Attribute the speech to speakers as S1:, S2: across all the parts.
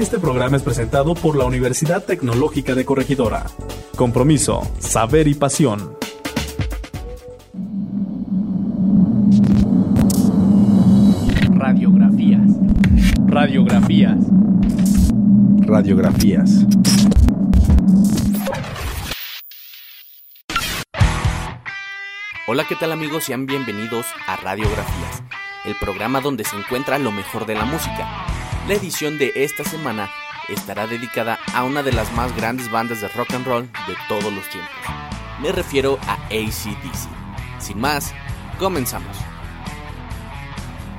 S1: Este programa es presentado por la Universidad Tecnológica de Corregidora. Compromiso, saber y pasión.
S2: Radiografías. Radiografías.
S3: Radiografías.
S4: Hola, ¿qué tal amigos? Sean bienvenidos a Radiografías, el programa donde se encuentra lo mejor de la música. La edición de esta semana estará dedicada a una de las más grandes bandas de rock and roll de todos los tiempos. Me refiero a ACDC. Sin más, comenzamos.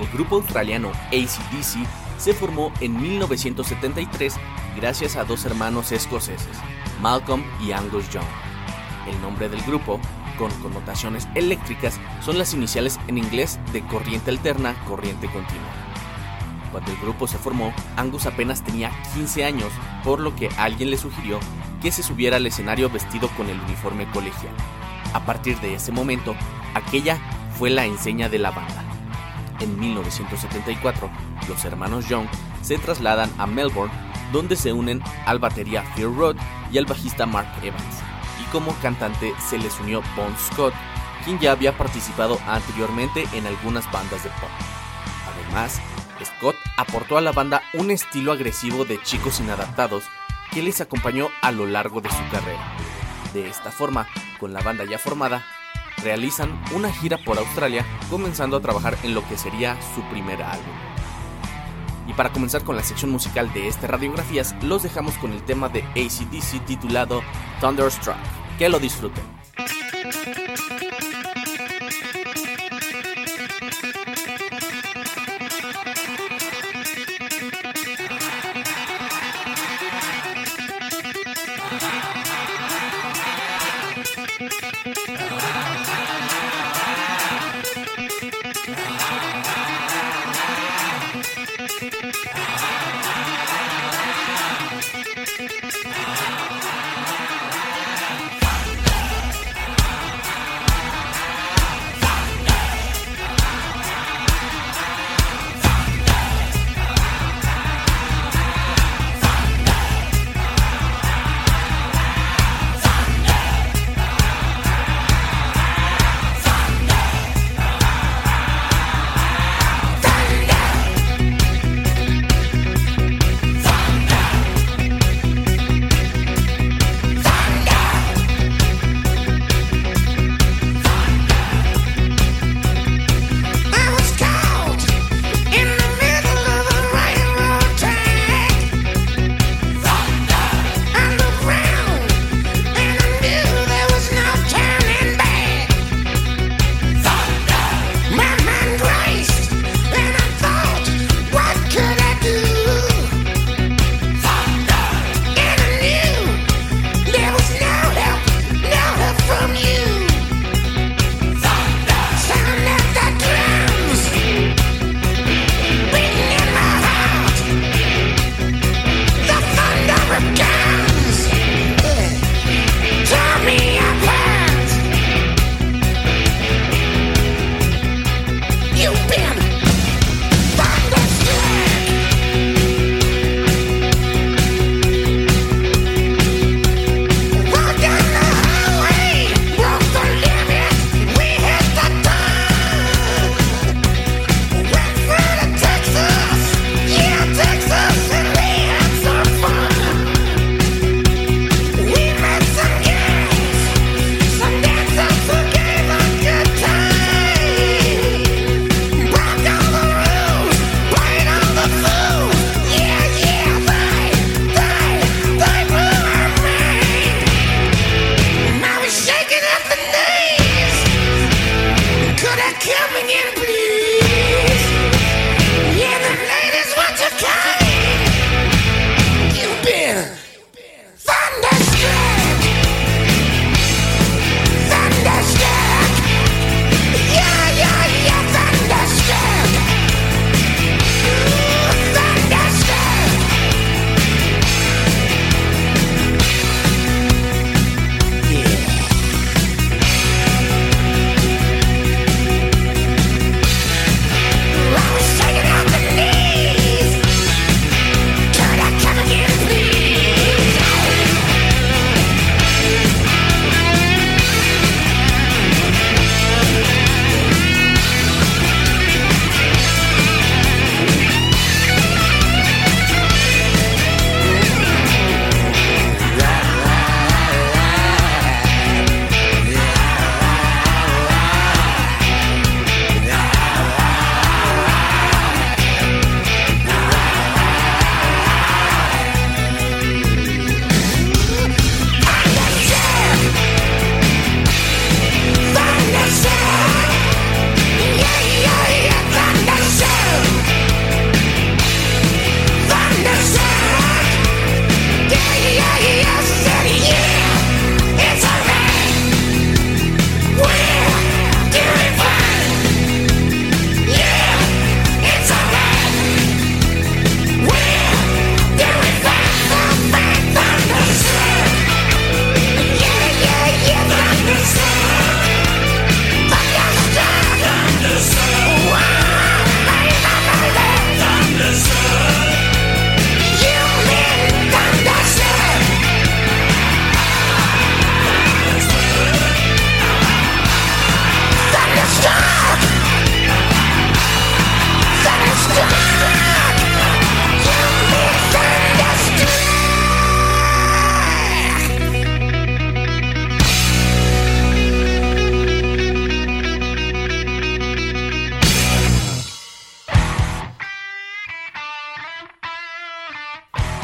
S4: El grupo australiano ACDC se formó en 1973 gracias a dos hermanos escoceses, Malcolm y Angus Young. El nombre del grupo, con connotaciones eléctricas, son las iniciales en inglés de corriente alterna, corriente continua. Cuando el grupo se formó, Angus apenas tenía 15 años, por lo que alguien le sugirió que se subiera al escenario vestido con el uniforme colegial. A partir de ese momento, aquella fue la enseña de la banda. En 1974, los hermanos Young se trasladan a Melbourne, donde se unen al batería Phil Roth y al bajista Mark Evans. Y como cantante se les unió Bon Scott, quien ya había participado anteriormente en algunas bandas de pop. Además, Scott aportó a la banda un estilo agresivo de chicos inadaptados que les acompañó a lo largo de su carrera. De esta forma, con la banda ya formada, realizan una gira por Australia, comenzando a trabajar en lo que sería su primer álbum. Y para comenzar con la sección musical de este Radiografías, los dejamos con el tema de ACDC titulado Thunderstruck. Que lo disfruten.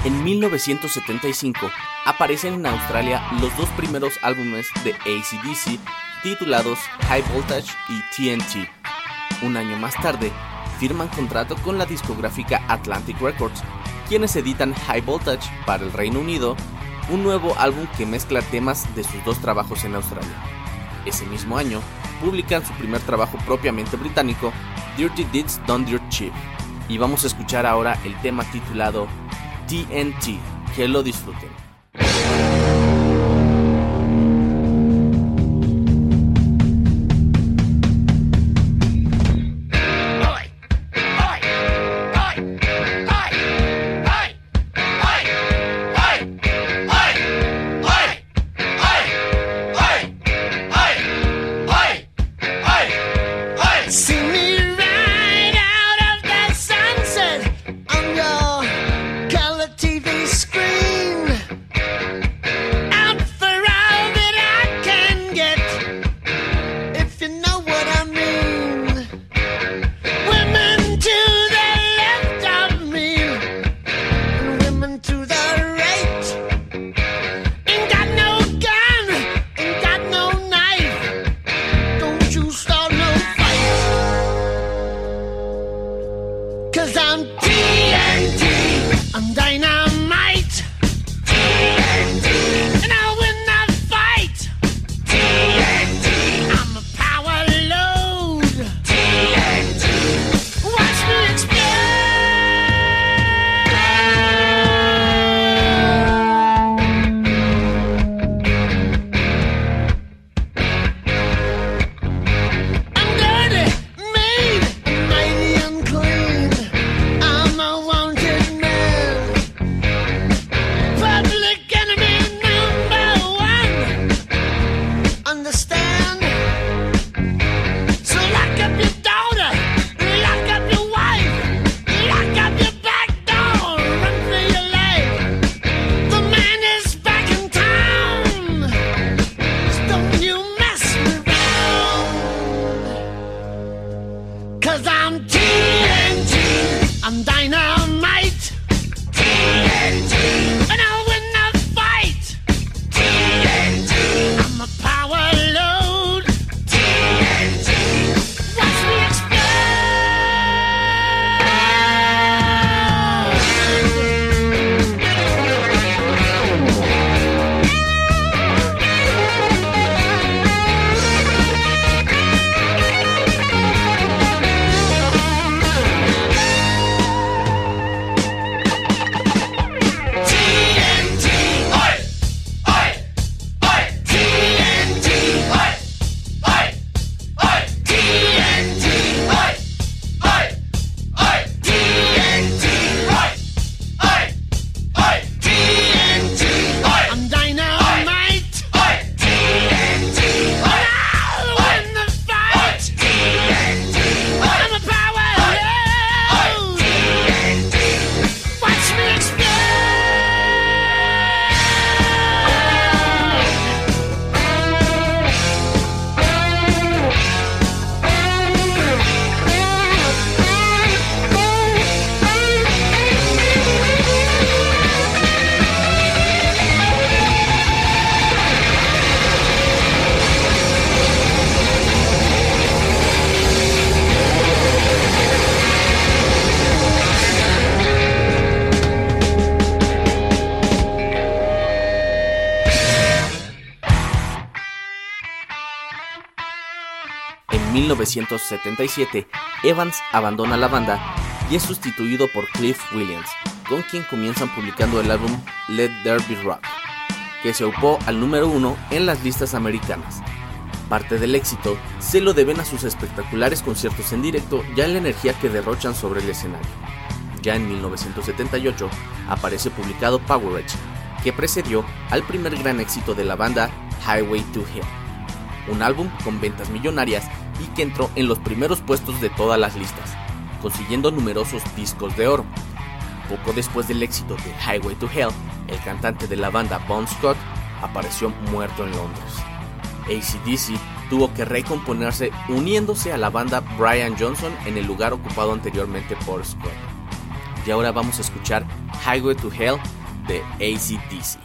S5: En 1975 aparecen en Australia los dos primeros álbumes de ACDC titulados High Voltage y TNT. Un año más tarde, firman contrato con la discográfica Atlantic Records, quienes editan High Voltage para el Reino Unido, un nuevo álbum que mezcla temas de sus dos trabajos en Australia. Ese mismo año, publican su primer trabajo propiamente británico, Dirty Deeds Done Dirt Cheap. Y vamos a escuchar ahora el tema titulado TNT. Que lo disfruten. 1977, Evans abandona la banda y es sustituido por Cliff Williams, con quien comienzan publicando el álbum Let There Be Rock, que se ocupó al número uno en las listas americanas. Parte del éxito se lo deben a sus espectaculares conciertos en directo y a la energía que derrochan sobre el escenario. Ya en 1978 aparece publicado Powerage, que precedió al primer gran éxito de la banda Highway to Hell, un álbum con ventas millonarias y que entró en los primeros puestos de todas las listas, consiguiendo numerosos discos de oro. Poco después del éxito de Highway to Hell, el cantante de la banda Bon Scott apareció muerto en Londres. ACDC tuvo que recomponerse uniéndose a la banda Brian Johnson en el lugar ocupado anteriormente por Scott. y ahora vamos a escuchar Highway to Hell de ACDC.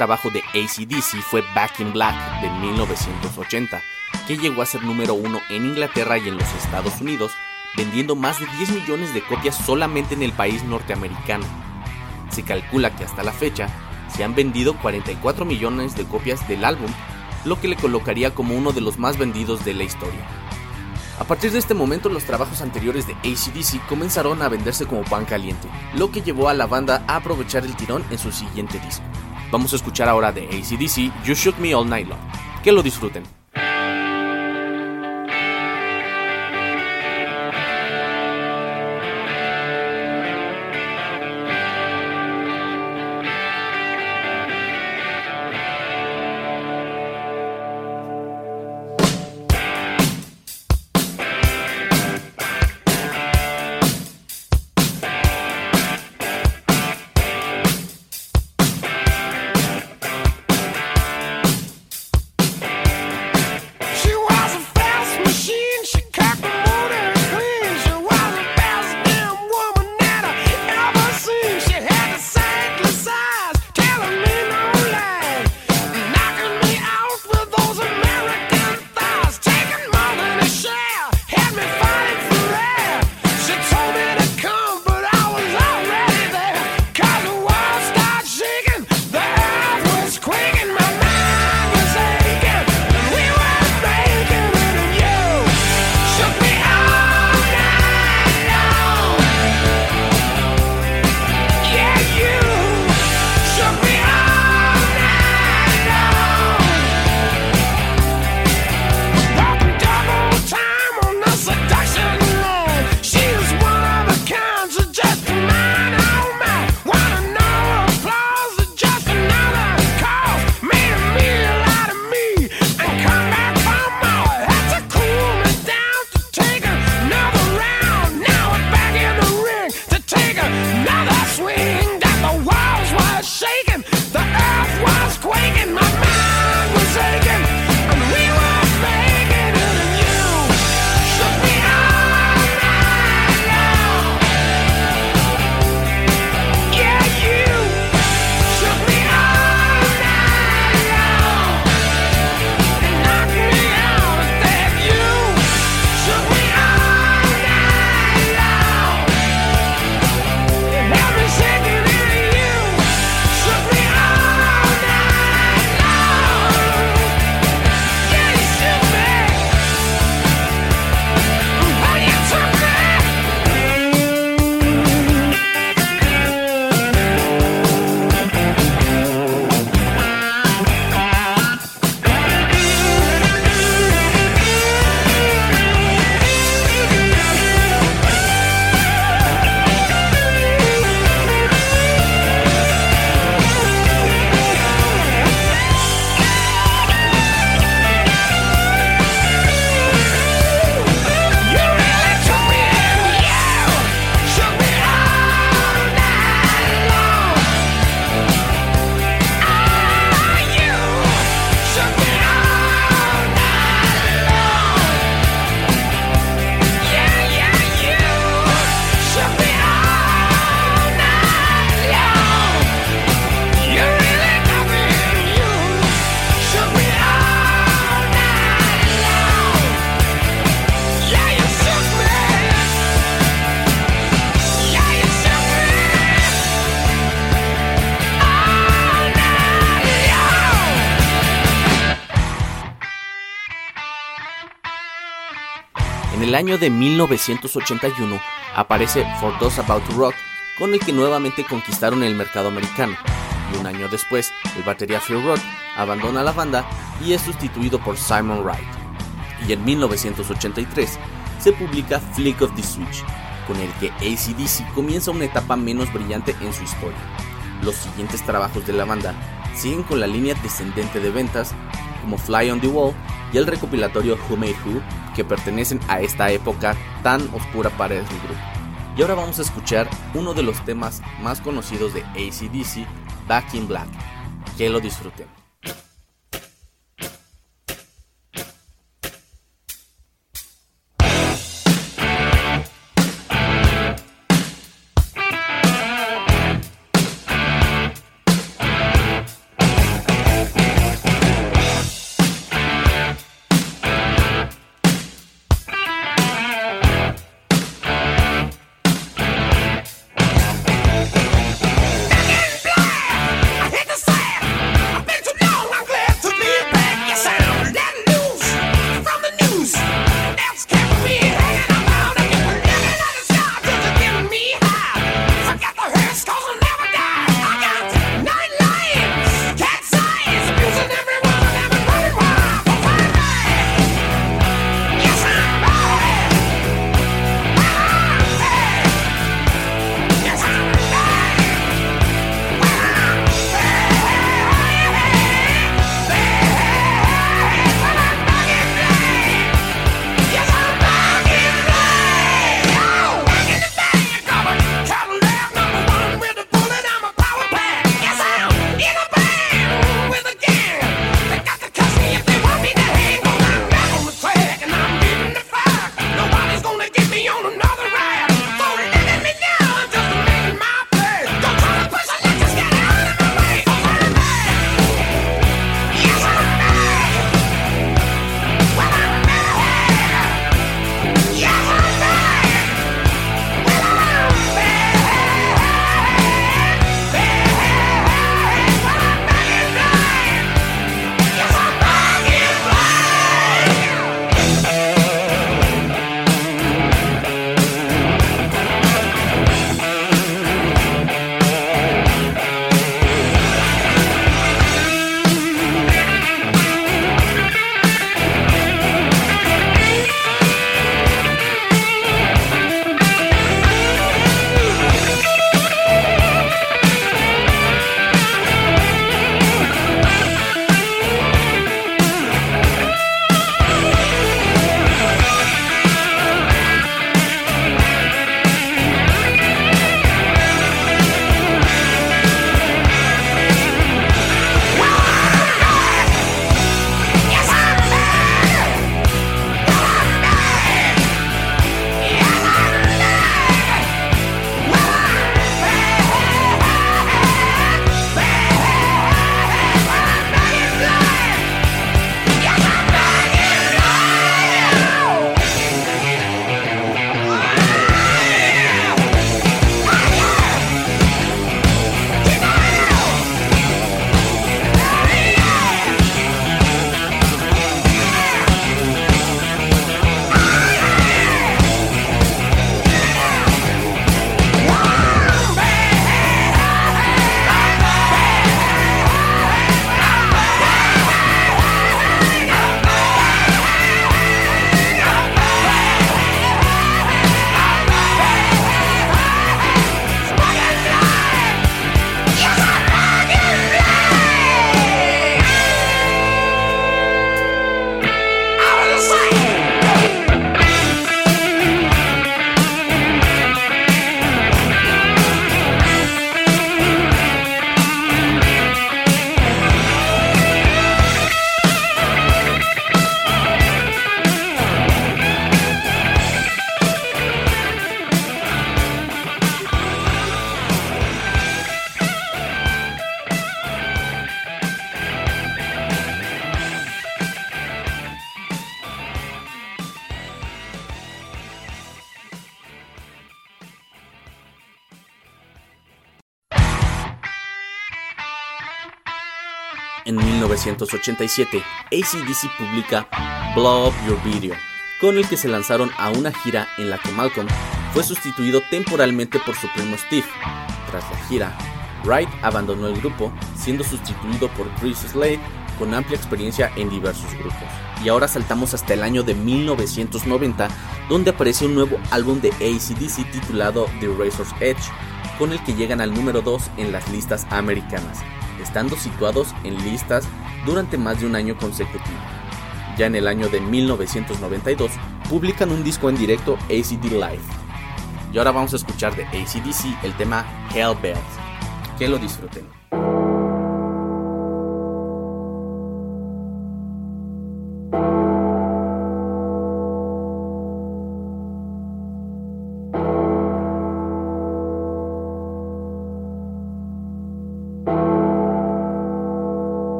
S5: Trabajo de ACDC fue Back in Black de 1980, que llegó a ser número uno en Inglaterra y en los Estados Unidos, vendiendo más de 10 millones de copias solamente en el país norteamericano. Se calcula que hasta la fecha se han vendido 44 millones de copias del álbum, lo que le colocaría como uno de los más vendidos de la historia. A partir de este momento los trabajos anteriores de ACDC comenzaron a venderse como pan caliente, lo que llevó a la banda a aprovechar el tirón en su siguiente disco. Vamos a escuchar ahora de ACDC You Shook Me All Night Long. Que lo disfruten. Año de 1981 aparece For Those About to Rock, con el que nuevamente conquistaron el mercado americano. Y un año después, el batería Phil Roth abandona la banda y es sustituido por Simon Wright. Y en 1983 se publica Flick of the Switch, con el que ACDC comienza una etapa menos brillante en su historia. Los siguientes trabajos de la banda siguen con la línea descendente de ventas, como Fly on the Wall y el recopilatorio Who Made Who, que pertenecen a esta época tan oscura para el grupo. Y ahora vamos a escuchar uno de los temas más conocidos de ACDC, Back in Black. Que lo disfruten. En 1987, ACDC publica Blow Up Your Video,
S4: con el que se lanzaron a una gira en la que Malcolm fue sustituido temporalmente por su primo Steve. Tras la gira, Wright abandonó el grupo, siendo sustituido por Chris Slade con amplia experiencia en diversos grupos. Y ahora saltamos hasta el año de 1990, donde aparece un nuevo álbum de ACDC titulado The Razor's Edge, con el que llegan al número 2 en las listas americanas, estando situados en listas durante más de un año consecutivo. Ya en el año de 1992 publican un disco en directo ACD Live. Y ahora vamos a escuchar de ACDC el tema Hell Bells. Que lo disfruten.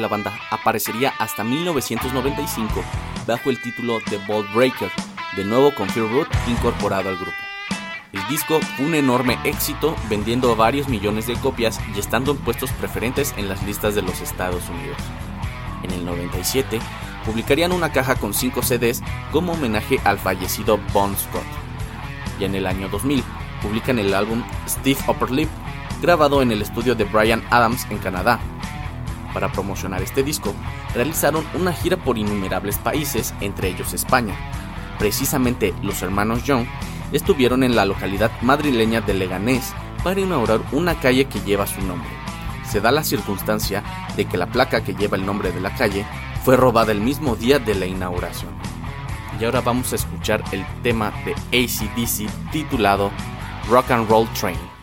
S4: La banda aparecería hasta 1995 bajo el título The Ball Breaker, de nuevo con Fear Root incorporado al grupo. El disco fue un enorme éxito, vendiendo varios millones de copias y estando en puestos preferentes en las listas de los Estados Unidos. En el 97, publicarían una caja con 5 CDs como homenaje al fallecido Bon Scott. Y en el año 2000, publican el álbum Steve Upper Lip, grabado en el estudio de Brian Adams en Canadá. Para promocionar este disco, realizaron una gira por innumerables países, entre ellos España. Precisamente los hermanos Young estuvieron en la localidad madrileña de Leganés para inaugurar una calle que lleva su nombre. Se da la circunstancia de que la placa que lleva el nombre de la calle fue robada el mismo día de la inauguración. Y ahora vamos a escuchar el tema de ACDC titulado Rock and Roll Train.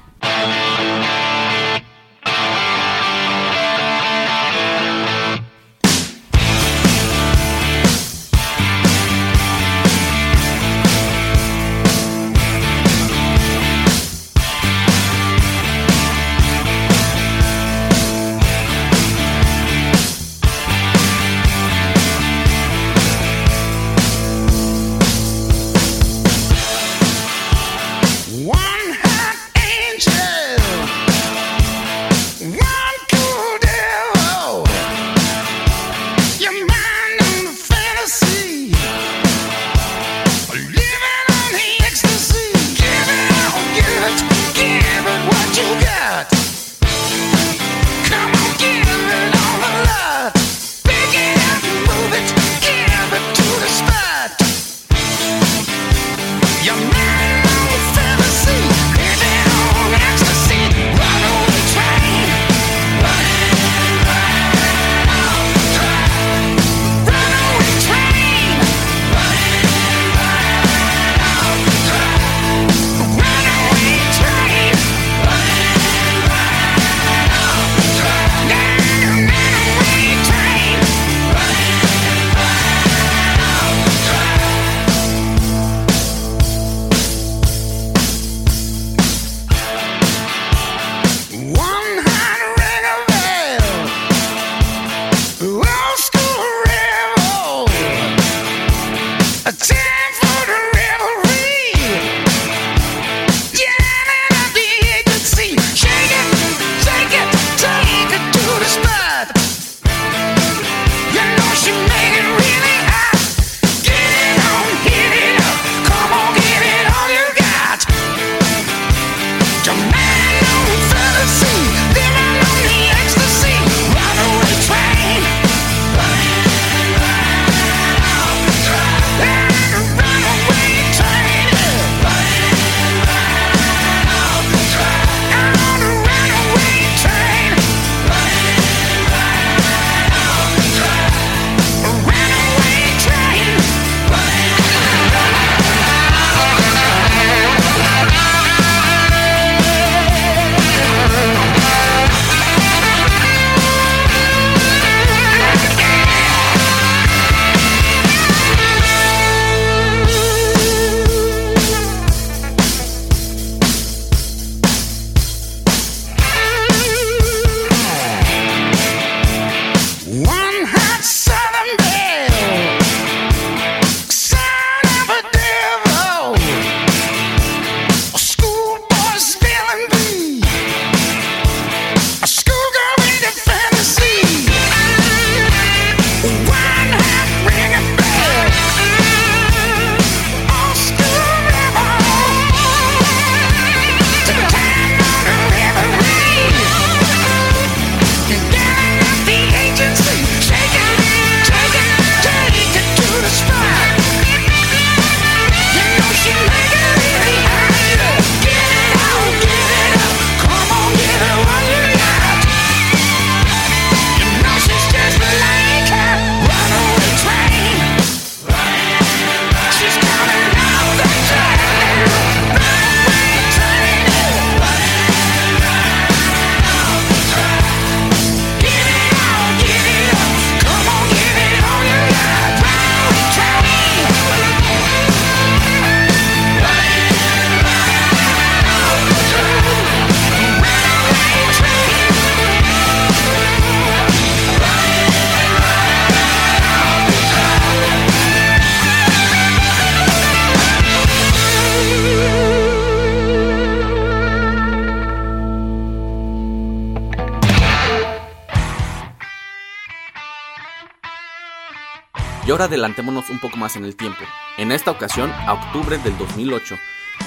S4: Ahora adelantémonos un poco más en el tiempo. En esta ocasión, a octubre del 2008,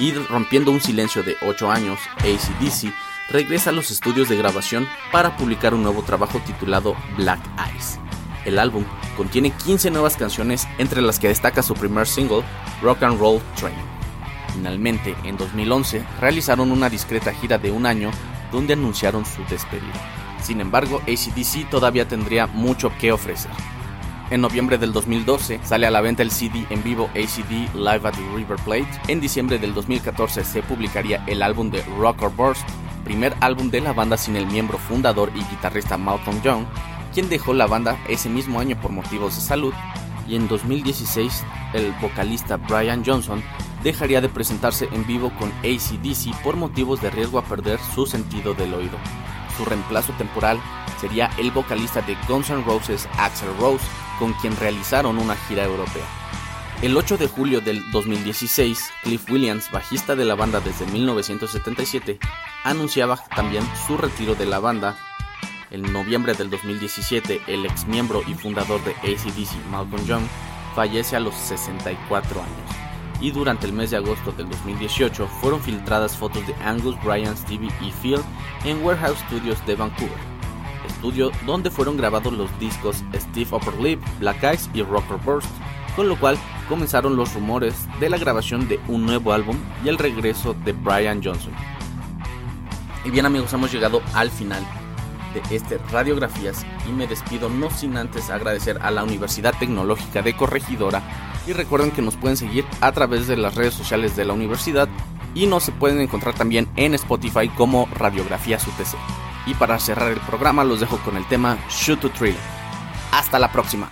S4: y rompiendo un silencio de 8 años, ACDC regresa a los estudios de grabación para publicar un nuevo trabajo titulado Black Eyes. El álbum contiene 15 nuevas canciones, entre las que destaca su primer single, Rock and Roll Train. Finalmente, en 2011, realizaron una discreta gira de un año donde anunciaron su despedida. Sin embargo, ACDC todavía tendría mucho que ofrecer. En noviembre del 2012 sale a la venta el CD en vivo ACD Live at the River Plate. En diciembre del 2014 se publicaría el álbum de Rocker Burst, primer álbum de la banda sin el miembro fundador y guitarrista Malcolm Young, quien dejó la banda ese mismo año por motivos de salud. Y en 2016 el vocalista Brian Johnson dejaría de presentarse en vivo con ACDC por motivos de riesgo a perder su sentido del oído. Su reemplazo temporal sería el vocalista de Guns N' Roses Axel Rose, con quien realizaron una gira europea. El 8 de julio del 2016, Cliff Williams, bajista de la banda desde 1977, anunciaba también su retiro de la banda. En noviembre del 2017, el ex miembro y fundador de ACDC, Malcolm Young, fallece a los 64 años. Y durante el mes de agosto del 2018 fueron filtradas fotos de Angus, Brian, Stevie y Phil en Warehouse Studios de Vancouver estudio donde fueron grabados los discos Steve Upper Black Eyes y Rocker Burst, con lo cual comenzaron los rumores de la grabación de un nuevo álbum y el regreso de Brian Johnson. Y bien amigos, hemos llegado al final de este Radiografías y me despido no sin antes agradecer a la Universidad Tecnológica de Corregidora y recuerden que nos pueden seguir a través de las redes sociales de la universidad y nos pueden encontrar también en Spotify como Radiografías UTC. Y para cerrar el programa los dejo con el tema Shoot to Thrill. Hasta la próxima.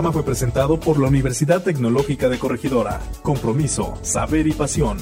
S1: Programa fue presentado por la Universidad Tecnológica de Corregidora. Compromiso, saber y pasión.